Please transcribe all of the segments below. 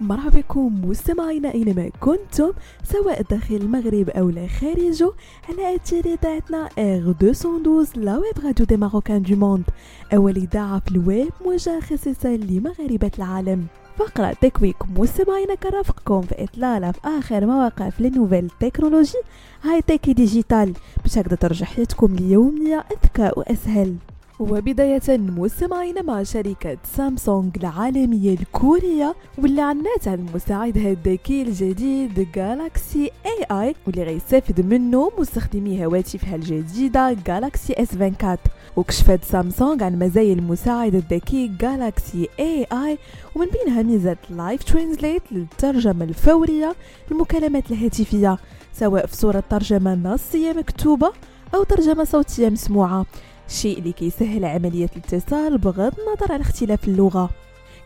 مرحبا بكم مستمعينا اينما كنتم سواء داخل المغرب أو لا خارجه على اثير اذاعتنا R212 la web radio des marocains du monde أول إذاعة في الويب موجهه خصيصا لمغاربة العالم. فقرة Tech Week مستمعينا كرافقكم في إطلالة في آخر مواقع les nouvelles technologies, high-tech et digital. باش تقدر ترجع حياتكم اليومية أذكى وأسهل. وبداية مستمعين مع شركة سامسونج العالمية الكورية واللي أعلنات على المساعد الذكي الجديد Galaxy AI واللي غيستافد منه مستخدمي هواتفها الجديدة Galaxy S24 وكشفت سامسونج عن مزايا المساعد الذكي Galaxy AI ومن بينها ميزة Live Translate للترجمة الفورية للمكالمات الهاتفية سواء في صورة ترجمة نصية مكتوبة أو ترجمة صوتية مسموعة. شيء اللي كيسهل عملية الاتصال بغض النظر عن اختلاف اللغة.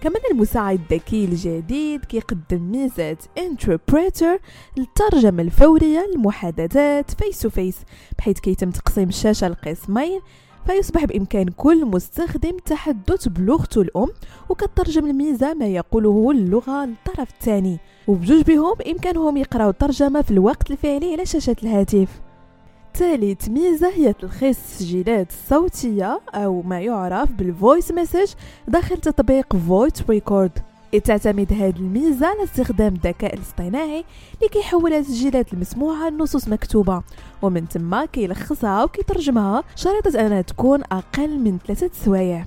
كمان المساعد الذكي الجديد كيقدم ميزة Interpreter للترجمة الفورية للمحادثات face to face بحيث كيتم تقسيم الشاشة لقسمين فيصبح بإمكان كل مستخدم التحدث بلغته الأم وكترجم الميزة ما يقوله اللغة للطرف الثاني. وبجوج بهم بإمكانهم يقراو الترجمة في الوقت الفعلي على شاشة الهاتف. ثالث ميزة هي تلخيص التسجيلات الصوتية أو ما يعرف بال voice message داخل تطبيق Voice Recorder تعتمد هذه الميزة على استخدام الذكاء الاصطناعي اللي كيحول التسجيلات المسموعة لنصوص مكتوبة. ومن ثم كيلخصها وكيترجمها شريطة أنها تكون أقل من ثلاثة سوايع.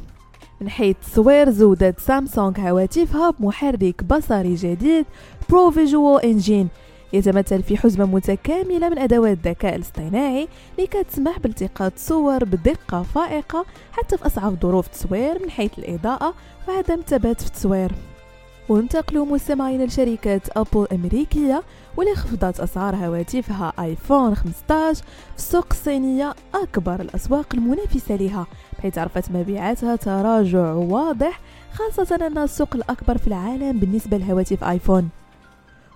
من حيث التصوير زودت سامسونج هواتفها بمحرك بصري جديد برو فيجوال انجين يتمثل في حزمة متكاملة من أدوات الذكاء الاصطناعي اللي كتسمح بالتقاط صور بدقة فائقة حتى في أصعب ظروف التصوير من حيث الإضاءة وعدم الثبات في التصوير. وانتقلوا مستمعين لشركة أبل الأمريكية واللي خفضت أسعار هواتفها آيفون 15 في السوق الصينية أكبر الأسواق المنافسة لها بحيث عرفت مبيعاتها تراجع واضح خاصة أنها السوق الأكبر في العالم بالنسبة لهواتف آيفون.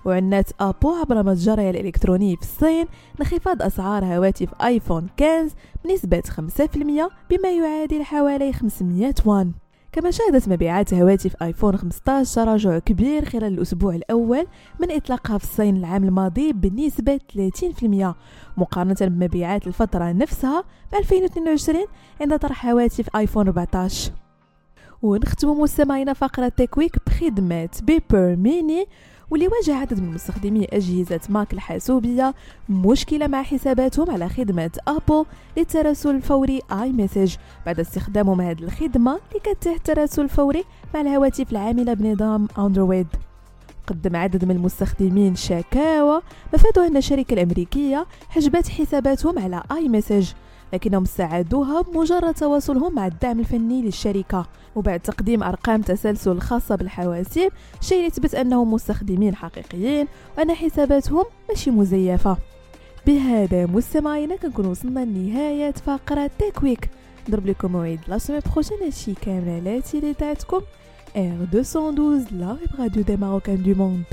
وعنات أبو عبر متجرها الإلكتروني في الصين انخفاض أسعار هواتف آيفون 15 بنسبة 5% بما يعادل حوالي 500 وان. كما شهدت مبيعات هواتف آيفون 15 تراجع كبير خلال الأسبوع الأول من إطلاقها في الصين العام الماضي بنسبة 30% مقارنة بمبيعات الفترة نفسها ب 2022 عند طرح هواتف آيفون 14 ونختم مستمعينا فقرة Tech Week بخدمة Beeper Mini. واللي واجه عدد من مستخدمي أجهزة Mac الحاسوبية مشكلة مع حساباتهم على خدمة Apple للتراسل الفوري iMessage بعد استخدامهم هذه الخدمة كتتيح التراسل الفوري مع الهواتف العاملة بنظام أندرويد. قدم عدد من المستخدمين شكاوى مفادها أن الشركة الأمريكية حجبت حساباتهم على iMessage لكنهم استعادوها بمجرد تواصلهم مع الدعم الفني للشركة. وبعد تقديم أرقام تسلسل خاصة بالحواسيب شيء يثبت أنهم مستخدمين حقيقيين وأن حساباتهم ماشي مزيفة. بهذا مستمعينا كنكون وصلنا لنهاية فقرة Tech Week نضرب لكم موعد la semaine prochaine هادشي كامل على إذاعتكم. R212 la radio des marocains du monde